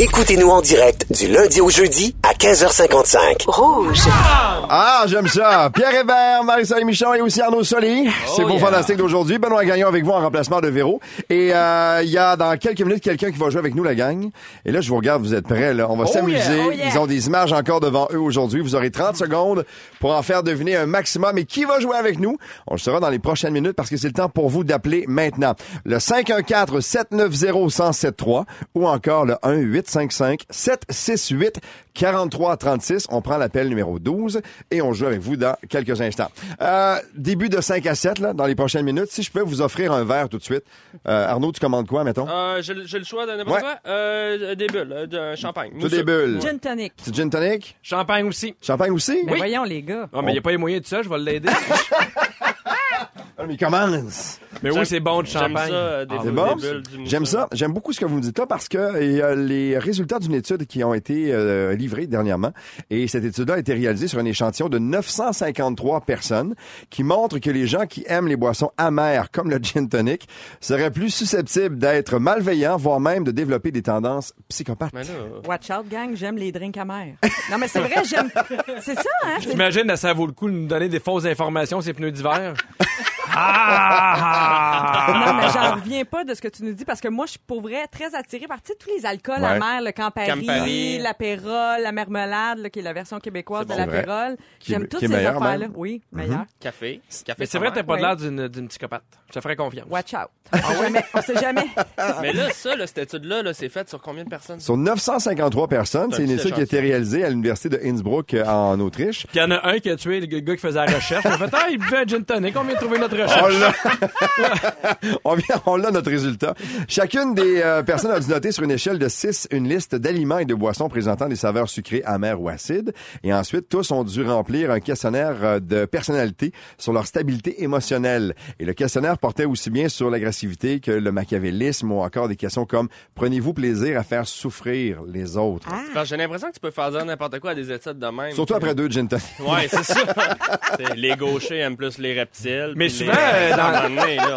Écoutez-nous en direct du lundi au jeudi à 15h55. Rouge. Ah, j'aime ça. Pierre Hébert, Marie-Soleil Michon et aussi Arnaud Soli. C'est vos fantastiques d'aujourd'hui. Benoît Gagnon avec vous en remplacement de Véro. Et euh, il y a dans quelques minutes quelqu'un qui va jouer avec nous, la gang. Et là, je vous regarde, vous êtes prêts. Là. On va s'amuser. Oh yeah. Ils ont des images encore devant eux aujourd'hui. Vous aurez 30 secondes pour en faire deviner un maximum. Et qui va jouer avec nous? On le saura dans les prochaines minutes parce que c'est le temps pour vous d'appeler maintenant. Le 514-790-1073 ou encore le 1-855-768-4336. On prend l'appel numéro 12 et on joue avec vous dans quelques instants. Euh, début de 5 à 7, là, dans les prochaines minutes. Si je peux vous offrir un verre tout de suite. Euh, Arnaud, tu commandes quoi, mettons? Euh, j'ai, le- choix de n'importe Ouais. quoi. Euh, des bulles, d'un champagne. Tout des bulles. Gin tonic. C'est gin tonic? Champagne aussi. Champagne aussi? Mais voyons, les gars. Non, mais il n'y a pas les moyens de ça, je vais l'aider. Ah, mais il commence. Mais oui, c'est bon de J'aime champagne. ça, euh, des, Ah, bon? J'aime ça. J'aime beaucoup ce que vous me dites là parce que euh, les résultats d'une étude qui ont été euh, livrés dernièrement et cette étude-là a été réalisée sur un échantillon de 953 personnes qui montre que les gens qui aiment les boissons amères comme le gin tonic seraient plus susceptibles d'être malveillants, voire même de développer des tendances psychopathes. Mais là, Watch out, gang, j'aime les drinks amers. Non, mais c'est vrai, j'aime. C'est ça, hein? J'imagine, ça vaut le coup de nous donner des fausses informations, ces pneus d'hiver. ah! Non, mais j'en reviens pas de ce que tu nous dis parce que moi, je suis pour vrai très attirée par tu sais, tous les alcools Ouais. amers, le Campari, Campari. l'apérole, la marmelade, là, qui est la version québécoise de bon, c'est vrai. l'apérole. Qui est- J'aime toutes qui est ces affaires-là. même. Oui, meilleur. café. café Mais c'est vrai, t'as pas Ouais. l'air d'une d'une psychopathe. Je te ferai confiance. Watch out. On sait jamais. On sait jamais. Mais là, ça, là, cette étude-là, là, c'est fait sur combien de personnes? Sur 953 personnes, c'est une étude qui a été réalisée à l'université de Innsbruck euh, en Autriche. Puis il y en a un qui a tué le gars qui faisait la recherche. Il a fait, ah, il buvait un gin tonic. On vient de trouver notre On recherche. l'a. on vient, on l'a notre résultat. Chacune des euh, personnes a dû noter sur une échelle de 6 une liste d'aliments et de boissons présentant des saveurs sucrées, amères ou acides. Et ensuite, tous ont dû remplir un questionnaire euh, de personnalité sur leur stabilité émotionnelle. Et le questionnaire portait aussi bien sur l'agressivité que le machiavélisme ou encore des questions comme prenez-vous plaisir à faire souffrir les autres? Ah. J'ai l'impression que tu peux faire dire n'importe quoi à des études de même. Surtout après deux gin. Ouais, c'est ça. Les gauchers aiment plus les reptiles. Mais puis souvent, les- euh, dans-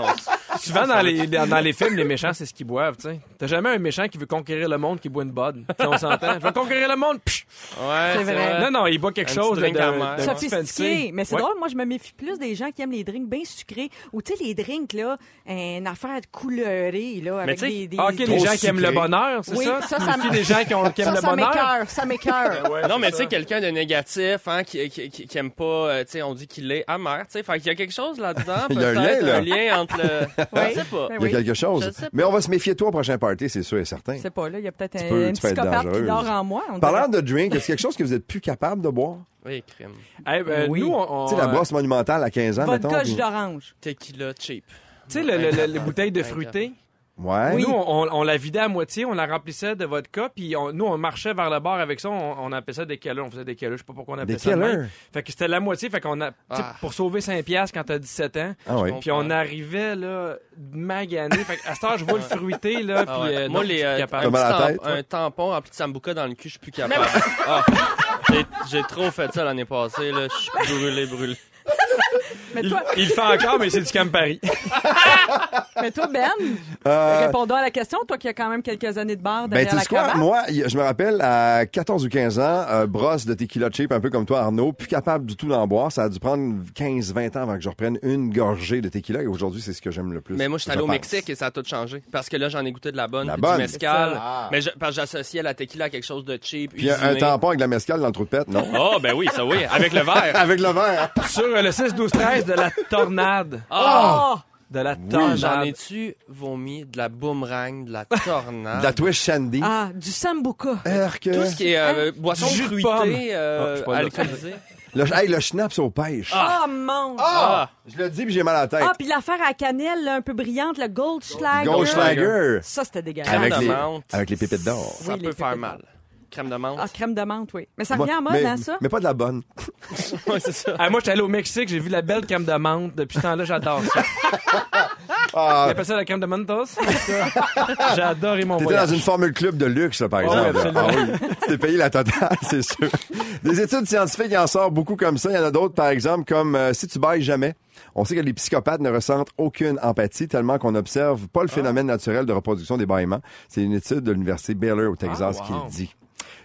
à Souvent, dans les, dans, dans les films, les méchants, c'est ce qu'ils boivent, tu sais. T'as jamais un méchant qui veut conquérir le monde qui boit une. Si on s'entend. Je veux conquérir le monde. Psh! Ouais, C'est vrai. Non, non, il boit quelque Un chose d'un petit Sophistiqué. Mais c'est Ouais. drôle, moi, je me méfie plus des gens qui aiment les drinks bien sucrés. Ou, tu sais, les drinks, là, une affaire colorée, là, avec tu sais, des, des... Ah, OK, les Trop gens qui aiment le bonheur, c'est Oui, ça? ça, ça des gens qui, ont, qui aiment Ça, le ça bonheur? m'écœure, ça m'écœure. Ouais, Non, mais tu sais, quelqu'un de négatif, hein, qui, qui, qui, qui aime pas, euh, tu sais, on dit qu'il est amer, tu sais. Fait qu'il y a quelque chose là-dedans, Il y a un peut-être, lien, là. un lien entre le. Je sais pas. Ben Il y a quelque chose. Je sais pas. Mais on va se méfier de toi au prochain party, c'est sûr et certain. Je sais pas, là, il y a peut-être un, peux- peux être psychopathe qui dort en moi. Parlant dirait. de drink, est-ce quelque chose que vous êtes plus capable de boire? Oui, crime. Eh ben, Oui. Nous, on, on- Tu sais, la brosse monumentale à 15 ans, mettons. Vodka puis- d'orange. Tequila cheap. Tu sais, le- le- le- les bouteilles de fruité? Ouais. Nous, on, on la vidait à moitié, on la remplissait de vodka, puis on- nous, on marchait vers le bar avec ça, on, on appelait ça des killers, on faisait des killers, je sais pas pourquoi on appelait Des ça même. Fait que c'était la moitié, fait qu'on a, tu sais, Ah. pour sauver 5 piastres quand t'as 17 ans, Ah oui. puis on arrivait, là, magané, fait qu'à cette heure, je vois le fruité, là, Ah puis ouais. euh, Moi, non, les, euh, un, à la petit tête, un tampon rempli de sambuca dans le cul, je suis plus capable. Ah. J'ai- J'ai trop fait ça l'année passée, là. Je suis brûlé, brûlé. il, fait encore, mais c'est du Camp Paris. mais toi, Ben, euh... répondant à la question, toi qui as quand même quelques années de bar ben, derrière la quoi? Moi, je me rappelle, à 14 ou 15 ans, euh, brosse de tequila cheap, un peu comme toi, Arnaud, plus capable du tout d'en boire. Ça a dû prendre 15-20 ans avant que je reprenne une gorgée de tequila. Et aujourd'hui, c'est ce que j'aime le plus. Mais moi, je suis allé au Mexique et ça a tout changé. Parce que là, j'en ai goûté de la bonne, la bonne. du mescal. Ah. Mais parce que j'associais la tequila à quelque chose de cheap. Puis usiné. un tampon avec la mescale dans le trou de pète, non? Ah, oh, ben oui, ça oui. Avec le verre. avec le verre. Sur le 6 12-13 de la tornade. Oh! De la tornade. J'en ai-tu vomi de la boomerang, de la tornade? De la Twitch Shandy. Ah, du sambuca. Euh, Tout ce qui est euh, hein? boisson fruitée. Euh, ah, le, hey, le schnapps aux pêches. Ah, ah mon! Ah! Je le dis, puis j'ai mal à la tête. Ah, puis l'affaire à la cannelle, un peu brillante, le Goldschlager. Goldschlager. Ça, c'était dégueulasse. Avec les, avec les pépites d'or. Ça peut faire mal. Crème de menthe. Ah, crème de menthe, oui. Mais ça Moi- revient en mode, mais, hein, ça? mais pas de la bonne. Ouais, c'est ça. Ah, moi, j'étais allé au Mexique, j'ai vu la belle crème de menthe. Depuis ce temps-là, j'adore ça. Ah, Tu appelles ça la crème de mentos? J'ai adoré mon T'étais dans voyage. une formule club de luxe, là, par Oh, exemple. absolument. Ah oui. T'es payé la totale, c'est sûr. Des études scientifiques, il en sort beaucoup comme ça. Il y en a d'autres, par exemple, comme euh, si tu bailles jamais. On sait que les psychopathes ne ressentent aucune empathie tellement qu'on n'observe pas le Ah. phénomène naturel de reproduction des bâillements. C'est une étude de l'université Baylor au Texas Ah, qui le dit.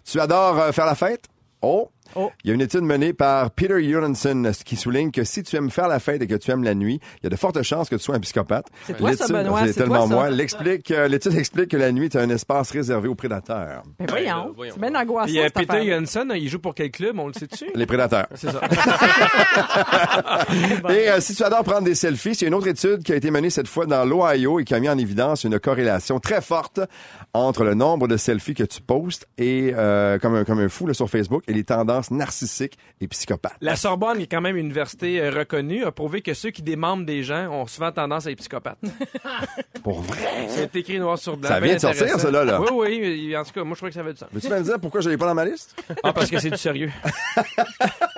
Tu adores euh, faire la fête? Oh! Oh. Il y a une étude menée par Peter Urenson qui souligne que si tu aimes faire la fête et que tu aimes la nuit, il y a de fortes chances que tu sois un psychopathe. C'est toi, ça, Benoît, C'est tellement toi, ça. moi. L'explique, euh, L'étude explique que la nuit est un espace réservé aux prédateurs. Ben là, voyons. voyons. C'est bien angoissant, Puis euh, cette Peter affaire. Il joue pour quel club? On le sait-tu? Les prédateurs. C'est ça. Et euh, si tu adores prendre des selfies, c'est une autre étude qui a été menée cette fois dans l'Ohio et qui a mis en évidence une corrélation très forte entre le nombre de selfies que tu postes et euh, comme, un, comme un fou là, sur Facebook et les tendances narcissiques et psychopathes. La Sorbonne, qui est quand même une université euh, reconnue, a prouvé que ceux qui démembrent des gens ont souvent tendance à être psychopathes. Pour vrai? C'est écrit noir sur blanc. Ça vient de sortir, ça, là, là. Oui, oui. mais En tout cas, moi, je crois que ça veut du sens. Veux-tu me dire pourquoi je l'ai pas dans ma liste? Ah, parce que c'est du sérieux.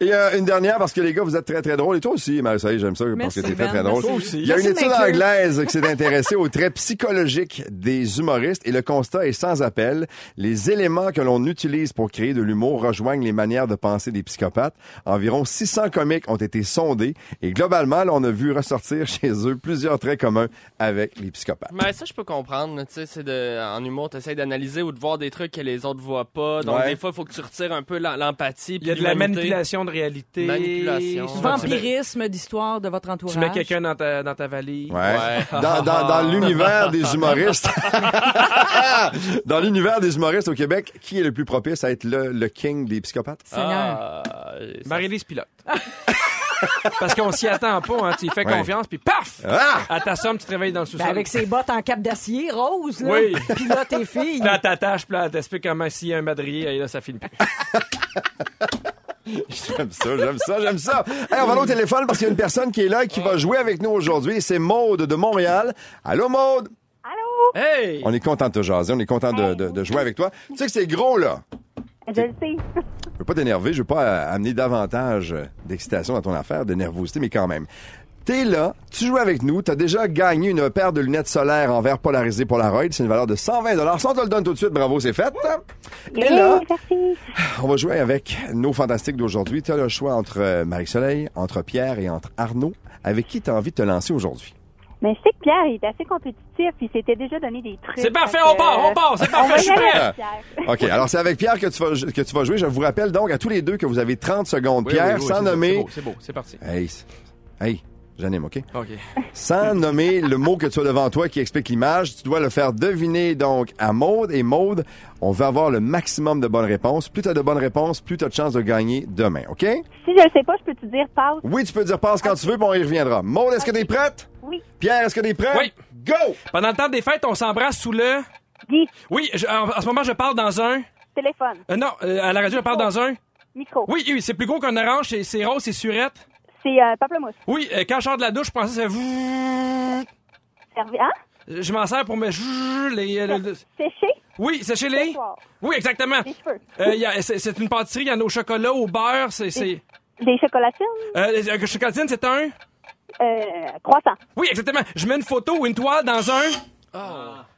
Et euh, une dernière, parce que les gars, vous êtes très, très drôles. Et toi aussi, Marie-Soleil, j'aime ça, parce que t'es très, très drôle. Il y a une étude anglaise qui s'est intéressée aux traits psychologiques des humoristes et le constat est sans appel. Les éléments que l'on utilise pour créer de l'humour rejoignent les manières de penser des psychopathes. Environ 600 comiques ont été sondés et globalement, là, on a vu ressortir chez eux plusieurs traits communs avec les psychopathes. Mais ça, je peux comprendre. Tu sais, c'est de, en humour, tu essaies d'analyser ou de voir des trucs que les autres voient pas. Donc, Ouais. des fois, il faut que tu retires un peu l'em- l'empathie. Il y a puis de la l'humanité. Manipulation de réalité. Manipulation. Vampirisme d'histoire de votre entourage. Tu mets quelqu'un dans ta, dans ta valise. Ouais. Ouais. Dans, dans, dans l'univers des humoristes. dans l'univers des humoristes au Québec, qui est le plus propice à être le, le king des psychopathes? Seigneur. Ah, ça- Marie-Lise Pilote. Parce qu'on s'y attend pas, hein. Tu y fais Ouais. confiance, puis paf! Ah! À ta somme, tu te réveilles dans le Ben, sous-sol. avec ses bottes en cap d'acier rose, là. Oui. Puis là, tes filles. Puis là, t'attaches, puis là, t'expliques comment s'il y a un madrier, et là, ça finit plus. J'aime ça, j'aime ça, j'aime ça. Hey, on va aller au téléphone parce qu'il y a une personne qui est là et qui va jouer avec nous aujourd'hui. C'est Maude de Montréal. Allô, Maude? Hey! On est content de te jaser, on est content de, de- de jouer avec toi. Tu sais que c'est gros, là. Je le sais. Je veux pas t'énerver, je veux pas euh, amener davantage euh, d'excitation dans ton affaire, de nervosité, mais quand même. T'es là, tu joues avec nous, t'as déjà gagné une paire de lunettes solaires en verre polarisé Polaroid, c'est une valeur de 120 Si on te le donne tout de suite, bravo, c'est fait. Et là, on va jouer avec nos fantastiques d'aujourd'hui. Tu as le choix entre euh, Marie-Soleil, entre Pierre et entre Arnaud. Avec qui tu as envie de te lancer aujourd'hui? Mais je sais que Pierre il est assez compétitif, il s'était déjà donné des trucs. C'est parfait, Fait on part, on part, c'est parfait, je suis prêt. OK, alors c'est avec Pierre que tu, vas, que tu vas jouer. Je vous rappelle donc à tous les deux que vous avez 30 secondes. Oui, Pierre, oui, oui, sans nommer... C'est beau, c'est parti. Hey, hey, j'anime, OK? OK. Sans nommer le mot que tu as devant toi qui explique l'image, tu dois le faire deviner donc à Maude. Et Maude, on veut avoir le maximum de bonnes réponses. Plus tu as de bonnes réponses, plus tu as de chances de gagner demain, OK? Si je le sais pas, je peux te dire passe. Oui, tu peux dire passe quand tu veux, puis on y reviendra. Maude, est-ce que t'es prête? Oui. Pierre, est-ce que t'es prêt? Oui. Go! Pendant le temps des fêtes, on s'embrasse sous le... Guy, Oui, je- en, en ce moment, je parle dans un... téléphone, euh, non, euh, à la radio, je parle dans un... micro. Oui, oui, c'est plus gros qu'un orange, c'est- c'est rose, c'est surette. C'est euh, pamplemousse. Oui, euh, quand je sors de la douche, je pensais que. Servi, hein? Je m'en sers pour me... Les, euh, le- Séché? Oui, c'est chez les... Séchoir. Oui, exactement. Les cheveux. Euh, y a- c'est c'est une pâtisserie, il y en a au chocolat, au beurre, c'est... c'est- Des chocolatines? Euh, euh, chocolatine, c'est un... Euh, croissant. Oui, exactement. Je mets une photo ou une toile dans un...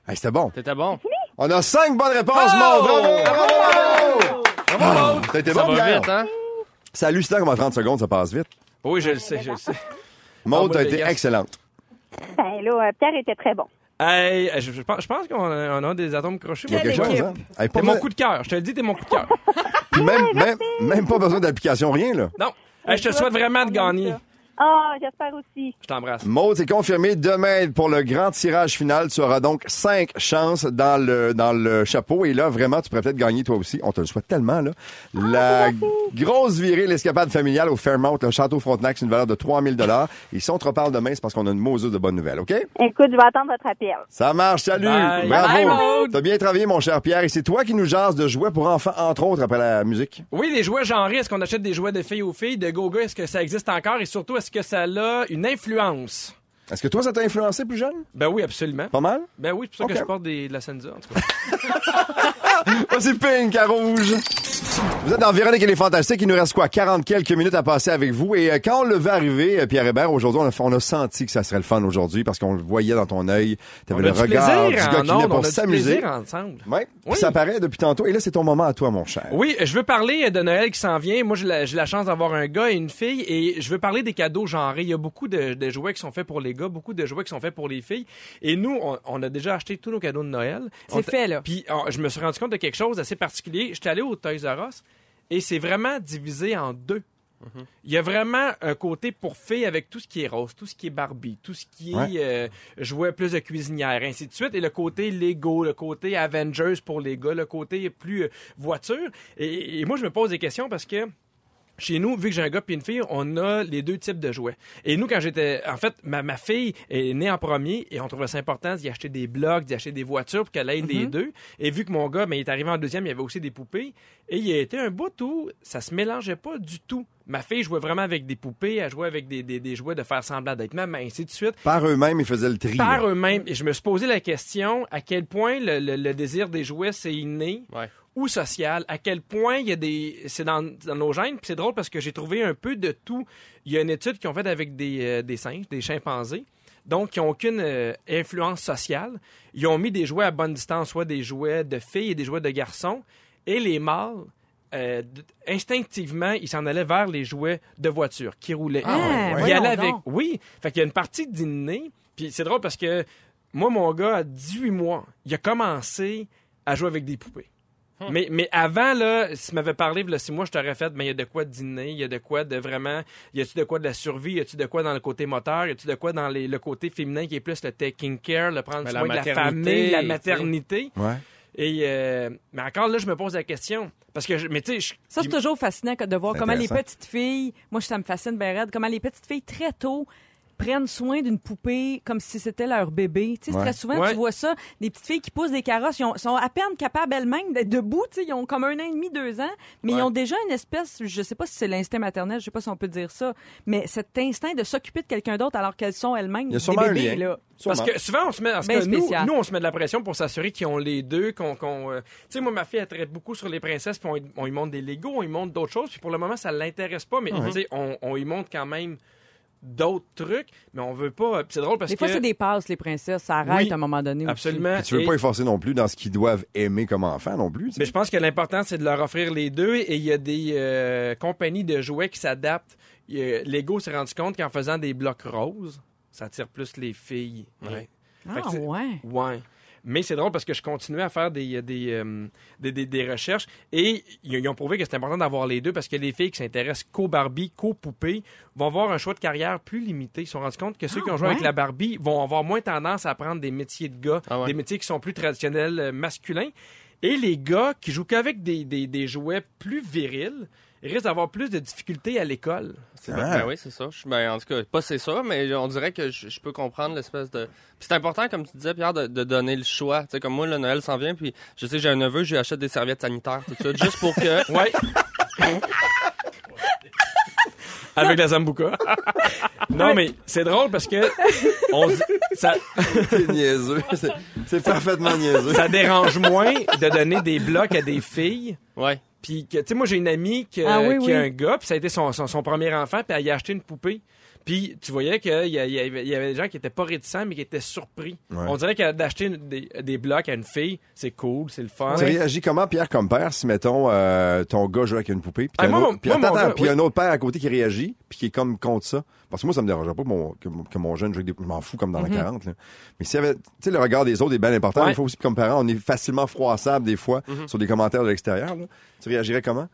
Hey, c'était bon. T'étais bon. On a cinq bonnes réponses, Oh! Maude. Bravo! Bravo! Bravo! T'as été Ça bon, va Pierre? vite, hein? C'est hallucinant comment 30 secondes, ça passe vite. Oui, je le sais, je le sais. Maude, Ah, moi, été excellente. Ben là, euh, Pierre était très bon. Hey, je, je pense, je pense qu'on a, on a des atomes crochés. Il y a quelque chose, hein? Hey, pas T'es mon coup de cœur. Je te le dis, t'es mon coup de cœur. puis même, même, même pas besoin d'application, rien, là. Non. Hey, je te souhaite vraiment de gagner. Ah, j'espère aussi. Je t'embrasse. Maude, c'est confirmé. Demain, pour le grand tirage final, tu auras donc cinq chances dans le, dans le chapeau. Et là, vraiment, tu pourrais peut-être gagner toi aussi. On te le souhaite tellement, là. La grosse virée, l'escapade familiale au Fairmount, le Château Frontenac, c'est une valeur de 3000 Et si on te reparle demain, c'est parce qu'on a une moseuse de bonnes nouvelles, OK? Écoute, je vais attendre votre appel. Ça marche, salut! Bye. Bravo! T'as bien travaillé, mon cher Pierre. Et c'est toi qui nous jases de jouets pour enfants, entre autres, après la musique. Oui, les jouets genrés, est-ce qu'on achète des jouets de filles aux filles, de Goga, est-ce que ça existe encore? Et surtout, est-ce que ça a une influence Est-ce que toi, ça t'a influencé plus jeune? Ben oui, absolument. Pas mal? Ben oui, c'est pour ça que je porte des, de la Senza, en tout cas. Ah, c'est pink à rouge. Vous êtes dans Véronique et les Fantastiques. Il nous reste quoi? 40 quelques minutes à passer avec vous. Et euh, quand on le veut arriver, euh, Pierre Hébert, aujourd'hui, on a, on a senti que ça serait le fun aujourd'hui parce qu'on le voyait dans ton œil. On T'avais a le du regard du gars qui venait pour s'amuser. ensemble. Ouais. Oui. Ça paraît depuis tantôt. Et là, c'est ton moment à toi, mon cher. Oui, je veux parler de Noël qui s'en vient. Moi, j'ai la, j'ai la chance d'avoir un gars et une fille et je veux parler des cadeaux genrés. Il y a beaucoup de, de jouets qui sont faits pour les gars, beaucoup de jouets qui sont faits pour les filles. Et nous, on, on a déjà acheté tous nos cadeaux de Noël. C'est fait, là. Puis on- je me suis rendu compte de quelque chose d'assez particulier. J'étais allé au Toys R Et c'est vraiment divisé en deux. Il y a vraiment un côté pour filles avec tout ce qui est rose, tout ce qui est Barbie, tout ce qui est euh, jouets plus de cuisinière, ainsi de suite. Et le côté Lego, le côté Avengers pour les gars, le côté plus euh, voiture. Et, et moi, je me pose des questions parce que chez nous, vu que j'ai un gars et une fille, on a les deux types de jouets. Et nous, quand j'étais... En fait, ma, ma fille est née en premier et on trouvait ça important d'y acheter des blocs, d'y acheter des voitures pour qu'elle ait les deux. Et vu que mon gars, ben, il est arrivé en deuxième, il y avait aussi des poupées. Et il y a été un bout où ça se mélangeait pas du tout. Ma fille jouait vraiment avec des poupées, elle jouait avec des, des, des jouets de faire semblant d'être maman, ainsi de suite Par eux-mêmes, ils faisaient le tri. par eux-mêmes. Et je me suis posé la question à quel point le, le- le désir des jouets c'est inné Ouais. Ou social. À quel point il y a des c'est dans, dans nos gènes. Puis c'est drôle parce que j'ai trouvé un peu de tout. Il y a une étude qu'ils ont faite avec des, euh, des singes, des chimpanzés. Donc, qui n'ont aucune euh, influence sociale. Ils ont mis des jouets à bonne distance, soit des jouets de filles et des jouets de garçons. Et les mâles, euh, instinctivement, ils s'en allaient vers les jouets de voiture qui roulaient. Ah, ouais. Il y voyons allait avec. Oui. Fait qu'il y a une partie d'inné. Puis c'est drôle parce que moi, mon gars, à 18 mois, il a commencé à jouer avec des poupées. Mais, mais avant, là, si tu m'avais parlé, là, si moi je t'aurais fait, mais il y a de quoi de dîner, il y a de quoi de vraiment, y a-tu de quoi de la survie, y a-tu de quoi dans le côté moteur, y a-tu de quoi dans les- le côté féminin qui est plus le taking care, le prendre Mais soin la de la famille, la maternité. Ouais. Et, euh, mais encore là, je me pose la question. Parce que, je- mais tu sais, je- Ça, c'est toujours fascinant de voir comment les petites filles, moi, ça me fascine bien raide, comment les petites filles, très tôt, prennent soin d'une poupée comme si c'était leur bébé. Tu sais, Ouais. très souvent, Ouais. tu vois ça, des petites filles qui poussent des carrosses, ils ont- sont à peine capables elles-mêmes d'être debout, tu sais, ils ont comme un an et demi, deux ans, mais Ouais. ils ont déjà une espèce, je sais pas si c'est l'instinct maternel, je sais pas si on peut dire ça, mais cet instinct de s'occuper de quelqu'un d'autre alors qu'elles sont elles-mêmes des un bébés, lien. là. Parce que souvent, on se met. Parce Ben que nous, nous, on se met de la pression pour s'assurer qu'ils ont les deux. qu'on qu'on, euh, Tu sais, moi, ma fille, elle traite beaucoup sur les princesses, puis on, on y montre des Legos, on y montre d'autres choses, puis pour le moment, ça l'intéresse pas, mais tu sais, on, on y montre quand même d'autres trucs, mais on veut pas. puis C'est drôle parce Des que. fois, c'est des passes, les princesses, ça arrête Oui, à un moment donné. aussi. Absolument. Puis tu veux Et- pas efforcer non plus dans ce qu'ils doivent aimer comme enfants non plus. Mais je pense que l'important, c'est de leur offrir les deux. Et il y a des euh, compagnies de jouets qui s'adaptent. Lego s'est rendu compte qu'en faisant des blocs roses, ça attire plus les filles. Ouais. Ah, ouais. Ouais. Mais c'est drôle parce que je continuais à faire des, des, euh, des, des- des recherches et ils, ils ont prouvé que c'est important d'avoir les deux parce que les filles qui s'intéressent qu'aux Barbie, qu'aux poupées vont avoir un choix de carrière plus limité. Ils se sont rendus compte que ceux qui ont joué ouais? avec la Barbie vont avoir moins tendance à apprendre des métiers de gars, Ah ouais. des métiers qui sont plus traditionnels euh, masculins. Et les gars qui jouent qu'avec des, des, des jouets plus virils risquent d'avoir plus de difficultés à l'école. C'est Ah. ben, oui, c'est ça. Je- ben, en tout cas, pas c'est ça, mais on dirait que je, je peux comprendre l'espèce de. Puis c'est important, comme tu disais, Pierre, de, de donner le choix. Tu sais, comme moi, le Noël s'en vient, puis je sais, j'ai un neveu, je lui achète des serviettes sanitaires, tout ça, juste pour que. Ouais. Avec la Zambuca. non, mais c'est drôle parce que on dit- ça, C'est niaiseux. C'est- C'est parfaitement niaiseux. ça dérange moins de donner des blocs à des filles. Ouais. Puis tu sais, moi, j'ai une amie qui, Ah oui, qui oui. a un gars, puis ça a été son, son, son premier enfant, puis elle y a acheté une poupée. Puis tu voyais qu'il y, avait il y avait des gens qui étaient pas réticents, mais qui étaient surpris. Ouais. On dirait que d'acheter des, des blocs à une fille, c'est cool, c'est le fun. Tu réagis comment, Pierre, comme père, si, mettons, euh, ton gars joue avec une poupée, puis Ah, il y a un autre père à côté qui réagit, puis qui est comme contre ça. Parce que moi, ça me dérangerait pas que mon, que, mon- que mon jeune joue avec des... Je m'en fous comme dans la 40, là. Mais s'il y avait... Tu sais, le regard des autres est bien important. Mhm. Ouais. Il faut aussi, comme parent, on est facilement froissable des fois Mhm. sur des commentaires de l'extérieur. Tu réagirais comment?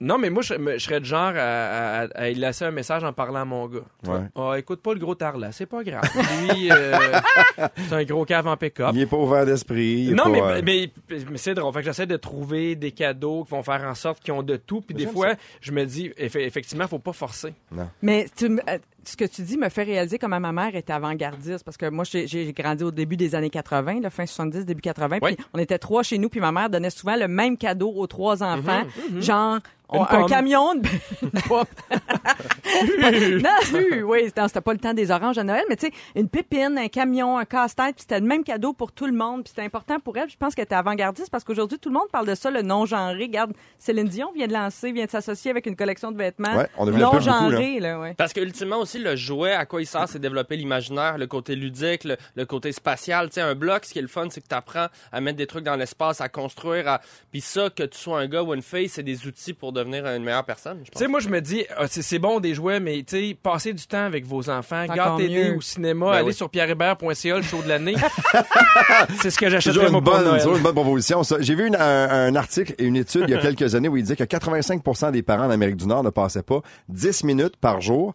Non, mais moi, je, serais du genre à, à, à y laisser un message en parlant à mon gars. Ouais. Ah, écoute pas le gros tarlat, c'est pas grave. Lui, euh, c'est un gros cave en pick-up. Il est pas ouvert d'esprit. Non, pas, mais, euh, mais, mais c'est drôle. Fait que j'essaie de trouver des cadeaux qui vont faire en sorte qu'ils ont de tout. Puis des fois, je me dis, eff- effectivement, faut pas forcer. Mais tu, me- euh, ce que tu dis me fait réaliser comment ma mère était avant-gardiste parce que moi j'ai grandi au début des années 80, la fin 70, début 80, Oui. puis on était trois chez nous puis ma mère donnait souvent le même cadeau aux trois enfants, genre Une un camion de une pomme. non, oui, c'était pas le temps des oranges à Noël, mais tu sais, une pépine, un camion, un casse-tête, puis c'était le même cadeau pour tout le monde, puis c'était important pour elle. puis Je pense qu'elle était avant-gardiste parce qu'aujourd'hui tout le monde parle de ça, le non-genré. Regarde, Céline Dion vient de lancer, vient de s'associer avec une collection de vêtements Ouais, non-genrés, là, ouais. Parce que ultimement aussi le jouet à quoi il sert c'est développer l'imaginaire, le côté ludique, le, le côté spatial, tu sais un bloc ce qui est le fun c'est que tu apprends à mettre des trucs dans l'espace, à construire à puis ça que tu sois un gars ou une fille, c'est des outils pour devenir une meilleure personne, Tu sais, moi, je me dis, ah, c'est bon des jouets, mais tu sais, passez du temps avec vos enfants, mieux. au cinéma, Ben allez oui. sur pierrehébert.ca, le show de l'année. c'est ce que j'achèterais moi pour bonne, Noël. toujours une bonne proposition. J'ai vu une- un, un article et une étude il y a quelques années où il disait que 85 des parents en Amérique du Nord ne passaient pas 10 minutes par jour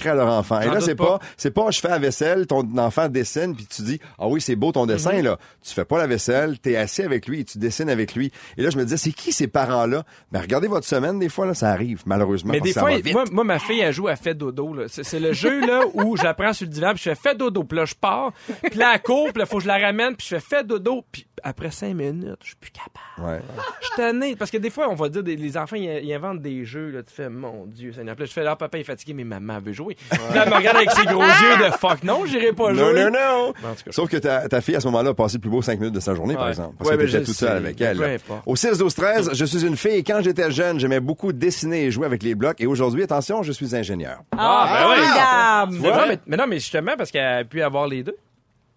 consacrés à leur enfant. Et là, c'est pas. pas, c'est pas, je fais la vaisselle, ton enfant dessine, puis tu dis, ah oui, c'est beau ton dessin, Mhm. là. Tu fais pas la vaisselle, t'es assis avec lui et tu dessines avec lui. Et là, je me disais, c'est qui ces parents-là? Ben, regardez votre semaine, des fois, là, ça arrive, malheureusement. Mais des fois, moi, moi, ma fille, elle joue à fait dodo. là. C'est c'est le jeu là où j'apprends sur le divan, puis je fais fait dodo, puis là, je pars, puis là, elle court, puis là, faut que je la ramène, puis je fais fait dodo, puis après cinq minutes, je suis plus capable. Ouais. Je suis tanné. Parce que des fois, on va dire, des- les enfants, ils, ils inventent des jeux, là. Tu fais, mon Dieu, là, je fais, là, papa est fatigué, mais maman veut jouer. Puis là, elle me regarde avec ses gros yeux de fuck, non, j'irai pas Non, jouer. non, non. Mais en tout cas, Sauf que ta, ta fille, à ce moment-là, a passé le plus beau 5 minutes de sa journée, par Ouais. exemple. Parce Ouais, que mais t'étais toute seule avec elle. Au 6, 12, 13, je suis une fille et quand j'étais jeune, j'aimais beaucoup dessiner et jouer avec les blocs. Et aujourd'hui, attention, je suis ingénieur. Ah, ben oui. formidable! Mais non, mais, mais non, mais justement, parce qu'elle a pu avoir les deux.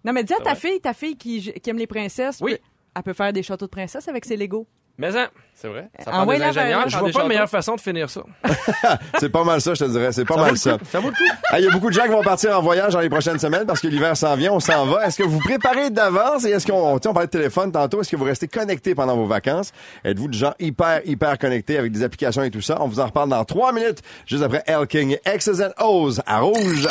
Non, mais dis à ta fille, ta fille qui, qui aime les princesses, Oui. peut- elle peut faire des châteaux de princesse avec ses Legos. Mais hein, C'est vrai. Ça prend des ingénieurs, je vois des pas de châteaux. meilleure façon de finir ça. C'est pas mal ça, je te dirais. C'est pas mal ça. Ça vaut le coup. Il y a beaucoup de gens qui vont partir en voyage dans les prochaines semaines parce que l'hiver s'en vient, on s'en va. Est-ce que vous vous préparez d'avance et est-ce qu'on, on parlait de téléphone tantôt, est-ce que vous restez connectés pendant vos vacances? Êtes-vous de gens hyper, hyper connectés avec des applications et tout ça? On vous en reparle dans trois minutes, juste après El King, X's and O's à Rouge.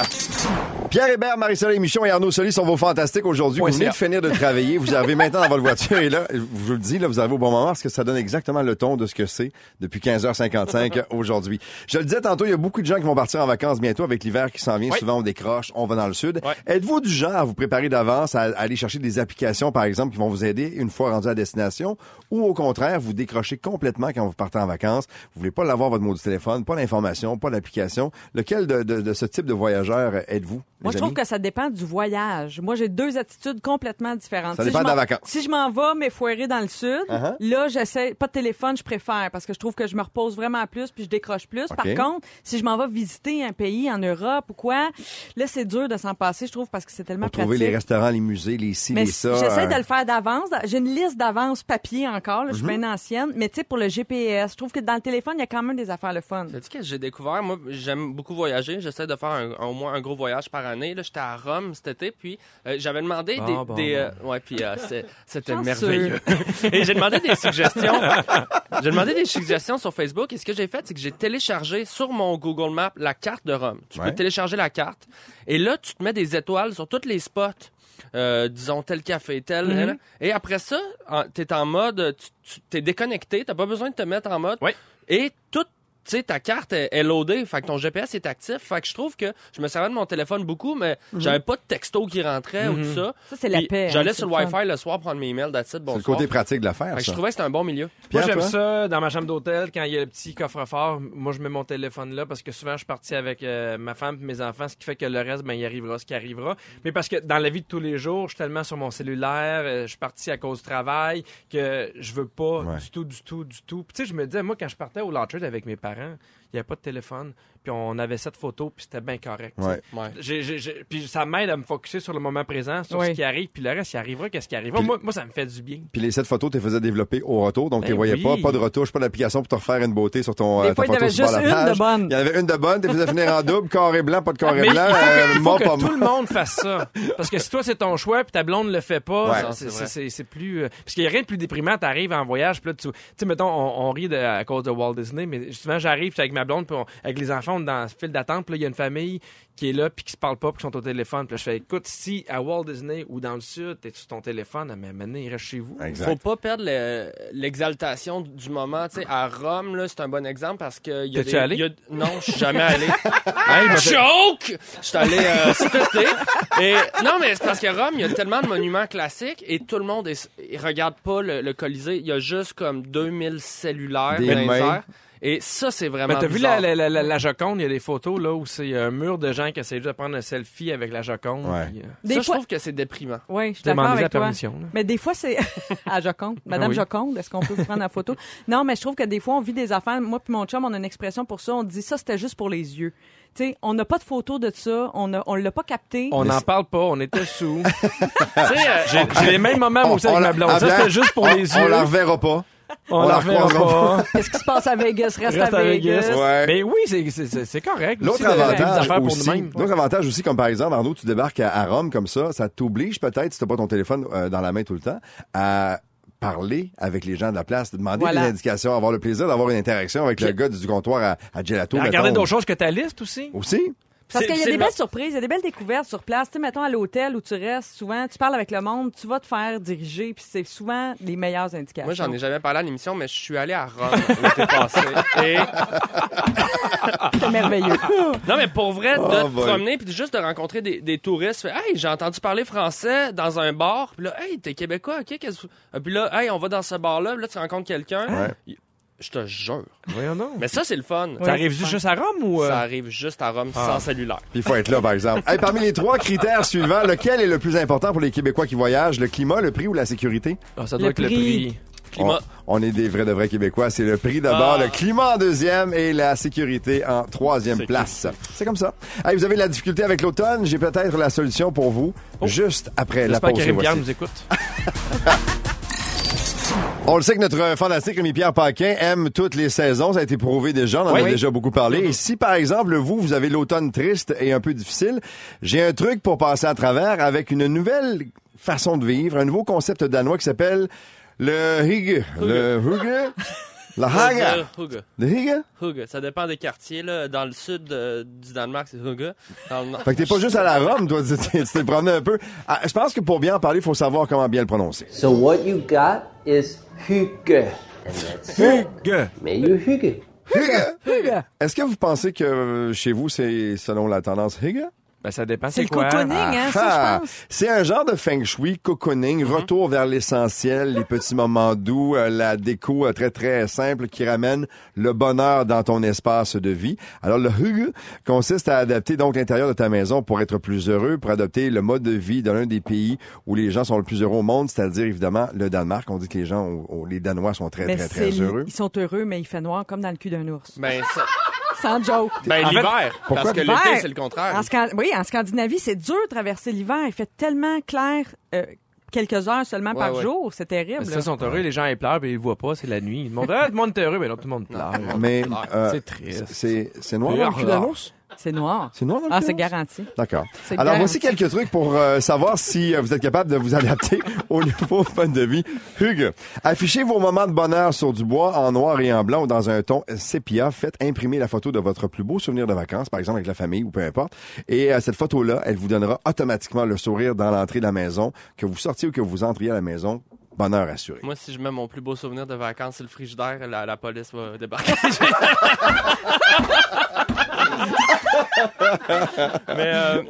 Pierre Hébert, Marie-Soleil Michon et Arnaud Soli sont vos fantastiques aujourd'hui. Vous venez de finir de travailler, vous arrivez maintenant dans votre voiture et là, je vous le dis, là, vous arrivez au bon moment parce que ça donne exactement le ton de ce que c'est depuis 15h55 aujourd'hui. Je le disais tantôt, il y a beaucoup de gens qui vont partir en vacances bientôt avec l'hiver qui s'en vient. Oui. Souvent, on décroche, on va dans le sud. Êtes-vous du genre à vous préparer d'avance, à, aller chercher des applications, par exemple, qui vont vous aider une fois rendu à destination? Ou au contraire, vous décrochez complètement quand vous partez en vacances? Vous voulez pas l'avoir votre mot du téléphone, pas l'information, pas l'application. Lequel de, de- de ce type de voyageur êtes-vous? Moi, je trouve que ça dépend du voyage. Moi, j'ai deux attitudes complètement différentes. Ça Si dépend je de la vacance. Si je m'en vais, mais foirer dans le sud, Uh-huh. là, j'essaie, pas de téléphone, je préfère, parce que je trouve que je me repose vraiment plus, puis je décroche plus. Par contre, si je m'en vais visiter un pays en Europe ou quoi, là, c'est dur de s'en passer, je trouve, parce que c'est tellement Pour trouver pratique. les restaurants, les musées, les ci, Mais les ça. j'essaie euh, de le faire d'avance. J'ai une liste d'avance papier encore. là. Je suis Mhm. bien ancienne. Mais tu sais, pour le GPS, je trouve que dans le téléphone, il y a quand même des affaires le fun. Sais-tu que j'ai découvert? Moi, j'aime beaucoup voyager. J'essaie de faire un- au moins un gros voyage par année. Là, j'étais à Rome cet été, puis euh, j'avais demandé Bon, des... bon, des, bon. euh, ouais, puis euh, c'était merveilleux. Et j'ai demandé des suggestions. j'ai demandé des suggestions sur Facebook. Et ce que j'ai fait, c'est que j'ai téléchargé sur mon Google Maps la carte de Rome. Tu Ouais. peux télécharger la carte. Et là, tu te mets des étoiles sur tous les spots. Euh, disons tel café, tel. Mhm. Et après ça, t'es en mode, tu, tu t'es déconnecté, t'as pas besoin de te mettre en mode. Ouais. Et tout, tu sais, ta carte est, est loadée, fait que ton GPS est actif. Fait que je trouve que je me servais de mon téléphone beaucoup, mais j'avais pas de texto qui rentrait ou tout ça. Ça, c'est la paix. hein, J'allais c'est sur le. Wi-Fi le soir prendre mes emails, that's it, C'est le côté pratique de l'affaire, Fait que je trouvais que c'était un bon milieu. Pierre, moi, j'aime ça dans ma chambre d'hôtel quand il y a le petit coffre-fort. Moi, je mets mon téléphone là parce que souvent, je suis parti avec euh, ma femme et mes enfants, ce qui fait que le reste, ben, il arrivera ce qui arrivera. Mais parce que dans la vie de tous les jours, je suis tellement sur mon cellulaire, euh, je suis parti à cause du travail que je veux pas Ouais. du tout, du tout, du tout. Puis, tu sais, je me disais, moi, quand je partais au Launcher avec mes parents, parents il n'y avait pas de téléphone, puis on avait cette photo, puis c'était bien correct. Ouais. Ouais. J'ai- j'ai- j'ai- puis ça m'aide à me focuser sur le moment présent, sur Oui. ce qui arrive, puis le reste, il arrivera, qu'est-ce qui arrivera? Puis- Moi, moi, ça me fait du bien. Puis les sept photos, tu les faisais développer au retour, donc Ben tu les voyais oui. pas, pas de retouche, pas d'application pour te refaire une beauté sur ton Des euh, ta fois, il y photo avait juste la une de bonne. Il y en avait une de bonne, tu les faisais finir en double, carré blanc, pas de carré Mais blanc, euh, mort, que pas tout le monde fasse ça. Parce que si toi, c'est ton choix, puis ta blonde le fait pas, Ouais. c'est- plus... euh, Parce qu'il y a rien de plus déprimant. T'arrives en voyage, puis là, tu sais, mettons, on, rit à cause de Walt Disney, mais justement, j'arrive, avec ma ma blonde, puis on- avec les enfants, on est dans le fil d'attente, puis là, il y a une famille qui est là, puis qui se parle pas, puis qui sont au téléphone. Puis là, je fais, écoute, si à Walt Disney ou dans le Sud, t'es sur ton téléphone, mais maintenant, il reste chez vous. Exact. Faut pas perdre le- l'exaltation du moment. Tu sais, à Rome, là, c'est un bon exemple parce que y a T'es-tu des- allé? il y a- Non, je suis jamais allé. Hey, Joke! Je suis allé euh, cet été. Et non, mais c'est parce que Rome, il y a tellement de monuments classiques et tout le monde est, il regarde pas le, le Colisée. Il y a juste comme 2000 cellulaires Des Et ça, c'est vraiment Ben, t'as vu la, la, la, la Joconde, il y a des photos là où c'est un mur de gens qui essaient juste de prendre un selfie avec la Joconde. Ouais. puis, euh, Des ça, fois- je trouve que c'est déprimant. Oui, je suis d'accord la avec toi. permission. là. Mais des fois, c'est. à Joconde. Madame Ah oui. Joconde, est-ce qu'on peut vous prendre la photo? Non, mais je trouve que des fois, on vit des affaires. Moi puis mon chum, on a une expression pour ça. On dit ça, c'était juste pour les yeux. Tu sais, on n'a pas de photo de ça. On a, on l'a pas capté. On n'en parle pas, on était sous. tu sais, euh, J'ai les mêmes moments moi aussi On- avec on ma la- blonde. Ça, c'était juste pour on- les On yeux. la reverra pas. On, on la reverra pas. Qu'est-ce qui se passe à Vegas? Reste, Reste à Vegas. Ouais. Mais oui, c'est- c'est c'est- c'est correct. L'autre avantage, l'autre avantage aussi, comme par exemple, Arnaud, tu débarques à, à Rome comme ça, ça t'oblige peut-être, si t'as pas ton téléphone euh, dans la main tout le temps, à parler avec les gens de la place, de demander Voilà. des indications, avoir le plaisir d'avoir une interaction avec le gars du comptoir à, à Gelato. Regardez d'autres choses que ta liste aussi. Aussi? Parce qu'il y a des le- belles surprises, il y a des belles découvertes sur place. Tu sais, mettons à l'hôtel où tu restes, souvent, tu parles avec le monde, tu vas te faire diriger, puis c'est souvent les meilleures indications. Moi, j'en ai jamais parlé à l'émission, mais je suis allé à Rome l'été passé. Et C'est merveilleux. Non, mais pour vrai, de Oh, te boy. promener puis juste de rencontrer des, des touristes, fait, hey, j'ai entendu parler français dans un bar, puis là, hey, t'es québécois, ok, qu'est-ce que Ah, Puis là, hey, on va dans ce bar-là, puis là, tu rencontres quelqu'un. Ouais. Je te jure. Voyons. Mais ça, c'est le fun. Ça arrive juste à Rome ou. euh? Ça arrive juste à Rome Ah. sans cellulaire. Puis il faut être là, par exemple. Hey, parmi les trois critères suivants, lequel est le plus important pour les Québécois qui voyagent? Le climat, le prix ou la sécurité? Ah, ça doit Le être le prix. Climat. On, on est des vrais de vrais Québécois. C'est le prix d'abord, Ah. le climat en deuxième et la sécurité en troisième C'est place. C'est comme ça. Hey, vous avez de la difficulté avec l'automne? J'ai peut-être la solution pour vous juste après la J'espère pause. que et Rémi Pierre nous écoute. On le sait que notre fantastique Rémi-Pierre Paquin aime toutes les saisons. Ça a été prouvé déjà. On en Oui. a déjà beaucoup parlé. Et si, par exemple, vous, vous avez l'automne triste et un peu difficile, j'ai un truc pour passer à travers avec une nouvelle façon de vivre, un nouveau concept danois qui s'appelle le hygge. Le hygge? La haga. Le hygge? Hygge. Ça dépend des quartiers. Là. Dans le sud euh, du Danemark, c'est Hygge. Dans le nord- Fait que t'es pas juste à la Rome, toi, tu t'es tu t'es promené un peu. Ah, je pense que pour bien en parler, il faut savoir comment bien le prononcer. So what you got is hygge. And that's it. May you hygge. Est-ce que vous pensez que euh, chez vous, c'est selon la tendance hygge? Ben, ça dépend. C'est C'est le quoi? cocooning, hein, ça, je pense. c'est un genre de feng shui, cocooning, retour vers l'essentiel, les petits moments doux, euh, la déco euh, très très simple qui ramène le bonheur dans ton espace de vie. Alors le hygge consiste à adapter donc l'intérieur de ta maison pour être plus heureux, pour adopter le mode de vie de l'un des pays où les gens sont le plus heureux au monde, c'est-à-dire évidemment le Danemark. On dit que les gens, les Danois sont très Mais très très heureux. Ils sont heureux, mais il fait noir comme dans le cul d'un ours. Ben, ça- Sans joke. ben En fait, l'hiver. pourquoi Parce que l'hiver? l'été, c'est le contraire. En Scan- Oui, en Scandinavie, c'est dur de traverser l'hiver. Il fait tellement clair euh, quelques heures seulement Ouais, par ouais. jour. C'est terrible. Mais ça, là. ils sont heureux, les gens ils pleurent, mais ils le voient pas, c'est la nuit. Le monde, ah, tout le monde est heureux, mais là, tout le monde pleure. Mais euh, C'est triste. c'est c'est noir dans le cul d'un ours? C'est noir. C'est noir dans le Ah, c'est garanti. D'accord. C'est Alors, garanti. voici quelques trucs pour euh, savoir si euh, vous êtes capable de vous adapter au nouveau fun de vie. Hugues, affichez vos moments de bonheur sur du bois en noir et en blanc ou dans un ton sépia. Faites imprimer la photo de votre plus beau souvenir de vacances, par exemple avec la famille ou peu importe. Et euh, cette photo-là, elle vous donnera automatiquement le sourire dans l'entrée de la maison, que vous sortiez ou que vous entriez à la maison. Bonheur assuré. Moi, si je mets mon plus beau souvenir de vacances sur le frigidaire, la, la police va débarquer. mais, euh,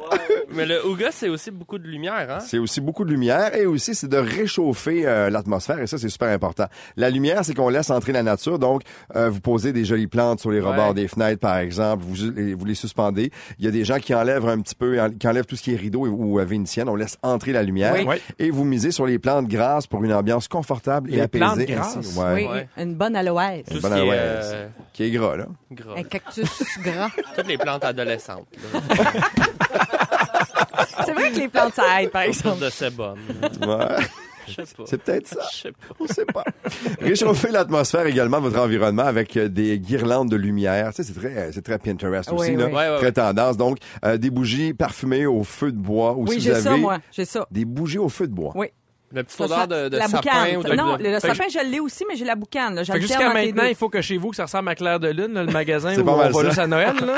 mais le Ouga, c'est aussi beaucoup de lumière, hein? C'est aussi beaucoup de lumière et aussi c'est de réchauffer euh, l'atmosphère et ça c'est super important. La lumière c'est qu'on laisse entrer la nature donc euh, vous posez des jolies plantes sur les Ouais. rebords des fenêtres par exemple, vous les, vous les suspendez. Il y a des gens qui enlèvent un petit peu qui enlèvent tout ce qui est rideau ou euh, vénitienne, on laisse entrer la lumière Oui. Et vous misez sur les plantes grasses pour une ambiance confortable et Les apaisée grasses? Ouais. Oui, Ouais. une bonne aloès. Tout ce bonne qui est aloès. euh, Qui est gras là. gras. Un cactus gras. Toutes les plantes adolescentes. C'est vrai que les plantes, ça aide, par exemple. de sébum. Ouais. Je sais pas. C'est peut-être ça. Je sais pas. On sait pas. Réchauffer l'atmosphère également de votre environnement avec euh, des guirlandes de lumière. Tu sais, c'est très, c'est très Pinterest Oui, aussi, oui. là. Très tendance. Donc, euh, des bougies parfumées au feu de bois. Ou Oui, si j'ai ça, moi. J'ai ça. des bougies au feu de bois. Oui. La petite Ça odeur de, de la sapin boucane. ou de... Non, de- le, le sapin, je l'ai aussi, mais j'ai la boucane. Jusqu'à maintenant, il faut que chez vous, que ça ressemble à Claire de Lune, là, le magasin C'est où pas on va ça. juste à Noël, là.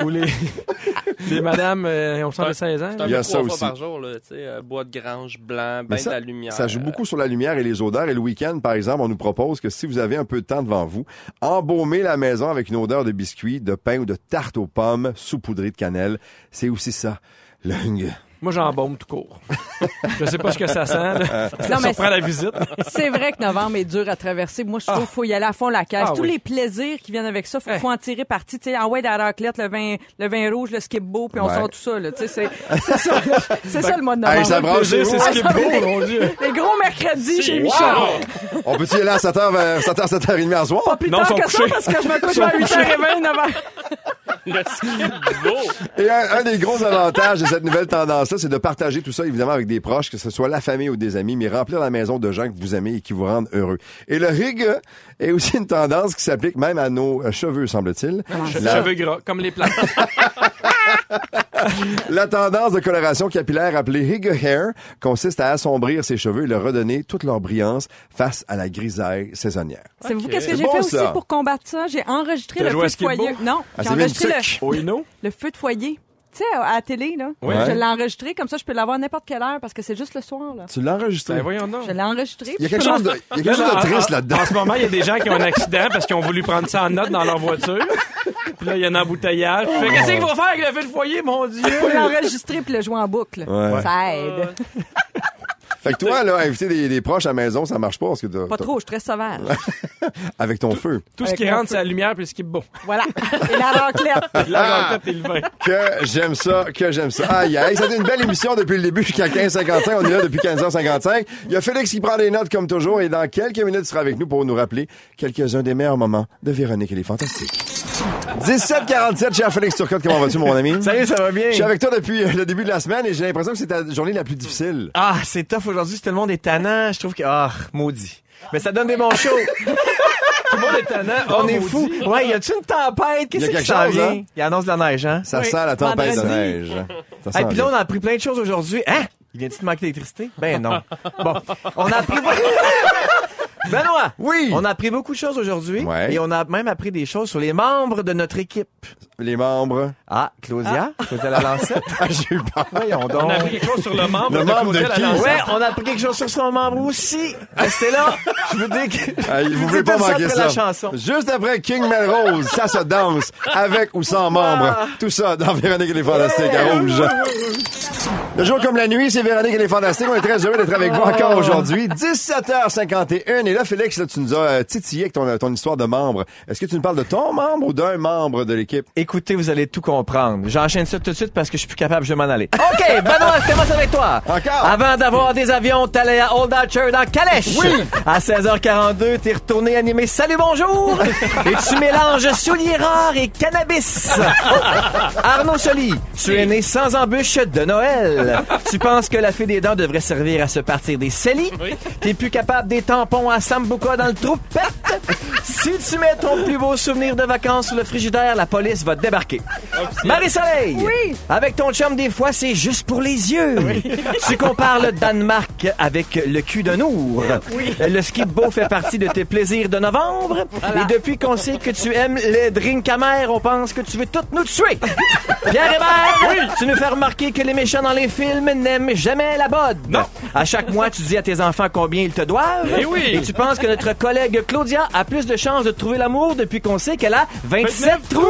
où les, les madames euh, ont 16 ans. C'est un Il y a ça trois fois aussi. par jour, là, tu sais, euh, bois de grange blanc, ben ça- de la lumière. Ça joue beaucoup sur la lumière et les odeurs. Et le week-end, par exemple, on nous propose que si vous avez un peu de temps devant vous, embaumer la maison avec une odeur de biscuits, de pain ou de tarte aux pommes saupoudrée de cannelle. C'est aussi ça. Le hung. Moi, j'embaume tout court. Je sais pas ce que ça sent. Là. Non, la visite. C'est vrai que novembre est dur à traverser. Moi, je trouve qu'il faut y aller à fond la caisse. Ah Tous oui. les plaisirs qui viennent avec ça, faut, faut en tirer parti. Tu sais, en ouais, dans la raclette, le vin, le vin rouge, le skip beau, puis on Ouais. sort tout ça. là. Tu sais, c'est c'est ça, c'est ça le mois de novembre. Hey, ça vous. c'est ce qui est beau, mon Dieu. Les gros mercredis chez Michel. On peut-y aller à 7h, vers 7h, 7h30 à soir? Pas plus Non, tard que ça, parce que je me couche à 8h20, 9h. Le. Et un, un des gros avantages de cette nouvelle tendance-là, c'est de partager tout ça, évidemment, avec des proches, que ce soit la famille ou des amis, mais remplir la maison de gens que vous aimez et qui vous rendent heureux. Et le rig est aussi une tendance qui s'applique même à nos cheveux, semble-t-il. La, Cheveux gras, comme les plantes. la tendance de coloration capillaire appelée Rig Hair consiste à assombrir ses cheveux et leur redonner toute leur brillance face à la grisaille saisonnière. Savez-vous qu'est-ce que C'est j'ai bon, fait ça. aussi pour combattre ça? J'ai enregistré T'as le feu de foyer. Non, Ah, j'ai c'est enregistré. Oh, le feu de foyer. Tu sais, à la télé, là. Ouais. Je l'ai enregistré, comme ça, je peux l'avoir à n'importe quelle heure parce que c'est juste le soir, là. Tu l'as enregistré? Ben, voyons donc. Je l'ai enregistré. Il y a quelque chose de, il y a quelque chose de triste là-dedans. En ce moment, il y a des gens qui ont un accident parce qu'ils ont voulu prendre ça en note dans leur voiture. Puis là, il y a un embouteillage. Fait qu'est-ce qu'il faut faire avec le feu de foyer, mon Dieu? faut l'enregistrer puis le jouer en boucle. Ouais. Ça aide. Fait que toi, là, inviter des, des proches à la maison, ça marche pas parce que t'as- Pas t'as- trop, je suis très sauvage. avec ton feu. Tout ce qui rentre, feu. c'est la lumière puis ce qui est beau. Voilà. Et la raclette. La rencontre et le vin. Que j'aime ça, que j'aime ça. Aïe, aïe, c'était une belle émission depuis le début jusqu'à 15h55. On est là depuis 15h55. Il y a Félix qui prend des notes comme toujours et dans quelques minutes, il sera avec nous pour nous rappeler quelques-uns des meilleurs moments de Véronique et les Fantastiques. 17h47, cher Félix Turcotte, comment vas-tu, mon ami? Salut, ça va bien? Je suis avec toi depuis euh, le début de la semaine et j'ai l'impression que c'est ta journée la plus difficile. Ah, c'est tough aujourd'hui, tout le monde est tannant. Je trouve que, ah, maudit. Mais ça donne des bons shows. Tout le monde est tannant. On Oh, est maudit. fou. Ouais, y a-tu une tempête? Qu'est-ce qui s'en vient? hein? Il annonce de la neige, hein? Ça Oui, sent la tempête de neige. Ça sent Et puis là, on a appris plein de choses aujourd'hui. Hein? Il vient-tu de manquer d'électricité? Ben non. Bon, on a appris... Benoît! Oui! On a appris beaucoup de choses aujourd'hui. Ouais. Et on a même appris des choses sur les membres de notre équipe. Les membres. Ah, Claudia? Claudia la Lancette? Ah, j'ai eu peur. Voyons donc. On a appris quelque chose sur le membre Le de membre de Claudia qui? Lalancette. Ouais, on a appris quelque chose sur son membre aussi. Restez là. Je veux dire que... Ah, vous dis pas manquer après ça. la chanson. Juste après King Melrose, ça se danse, avec ou sans membres. Tout ça dans Véronique et les Fantastiques à Rouge. Le jour comme la nuit, c'est Véronique et les Fantastiques. On est très heureux d'être avec vous encore aujourd'hui. 17h51. Et là, Félix, là, tu nous as euh, titillé avec ton, ton histoire de membres. Est-ce que tu nous parles de ton membre ou d'un membre de l'équipe? Écoutez, vous allez tout comprendre. J'enchaîne ça tout de suite parce que je suis plus capable, je vais m'en aller. OK, Benoît, je commence avec toi. Encore? Avant d'avoir des avions, t'allais à Old Archer dans Calèche. Oui. À 16h42, t'es retourné animer Salut, bonjour. et tu mélanges souliers rares et cannabis. Arnaud Soli, tu es né sans embûche de Noël. Tu penses que la fée des dents devrait servir à se partir des cellies. T'es plus capable des tampons à Sambuca dans le troupette. Si tu mets ton plus beau souvenir de vacances sur le frigidaire, la police va débarquer. Marie-Soleil! Oui. Avec ton chum, des fois, c'est juste pour les yeux. Tu compares le Danemark avec le cul d'un ours. Le ski de beau fait partie de tes plaisirs de novembre. Et depuis qu'on sait que tu aimes les drinks amers, on pense que tu veux toutes nous tuer. Pierre Hébert, tu nous fais remarquer que les méchants dans les films n'aiment jamais la bod. Non. À chaque mois, tu dis à tes enfants combien ils te doivent. Eh oui. Et tu penses que notre collègue Claudia a plus de chances de trouver l'amour depuis qu'on sait qu'elle a 27 trous.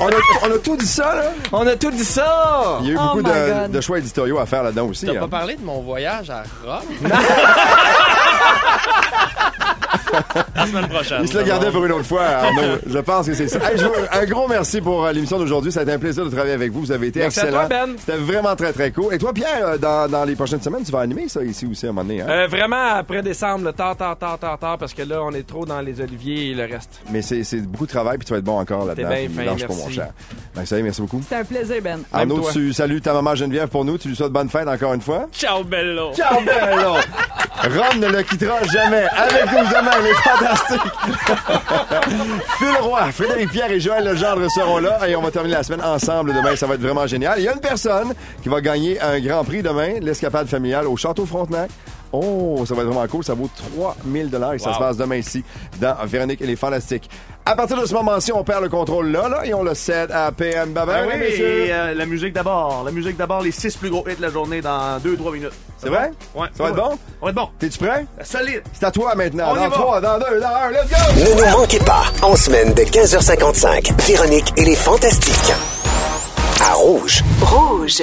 On a, on a tout dit ça, là? On a tout dit ça. Il y a eu Oh beaucoup my de, choix éditoriaux à faire là-dedans aussi. T'as hein. pas parlé de mon voyage à Rome? La semaine prochaine. Il se le gardait pour une autre fois, Arnaud. Je pense que c'est ça. Hey, je vous- un gros merci pour euh, l'émission d'aujourd'hui. Ça a été un plaisir de travailler avec vous. Vous avez été Merci à excellent. toi, Ben. C'était vraiment très, très cool. Et toi, Pierre, euh, dans, dans les prochaines semaines, tu vas animer ça ici aussi à un moment donné. Hein? Euh, vraiment, après décembre, tard, tard, tard, tard, tard, parce que là, on est trop dans les oliviers et le reste. Mais c'est c'est beaucoup de travail, puis tu vas être bon encore là-dedans. bien Puis fin, pas, merci. mon cher. Ben, ça y est, merci beaucoup. C'était un plaisir, Ben. Arnaud, tu salues ta maman Geneviève pour nous. Tu lui souhaites bonne fête encore une fois. Ciao, bello! Ciao, bello! Ron ne le quittera jamais. Avec nous demain, les fantastiques. Phil Roy, Frédéric Pierre et Joël Legendre seront là et on va terminer la semaine ensemble demain. Ça va être vraiment génial. Il y a une personne qui va gagner un grand prix demain, l'escapade familiale au Château Frontenac. Oh, ça va être vraiment cool. Ça vaut 3000 dollars et ça se passe demain ici dans Véronique et les Fantastiques. À partir de ce moment-ci, on perd le contrôle là, là et on le cède à PM Babin. Ben oui, messieurs. et, euh, la musique d'abord. La musique d'abord, les six plus gros hits de la journée dans 2-3 minutes. C'est vrai? Ouais. Ça va être bon? On va être bon. T'es-tu prêt? Solide. C'est à toi maintenant. On dans va. 3, dans 2, dans 1, let's go! Ne nous manquez pas, en semaine de 15h55, Véronique et les Fantastiques. À Rouge. Rouge.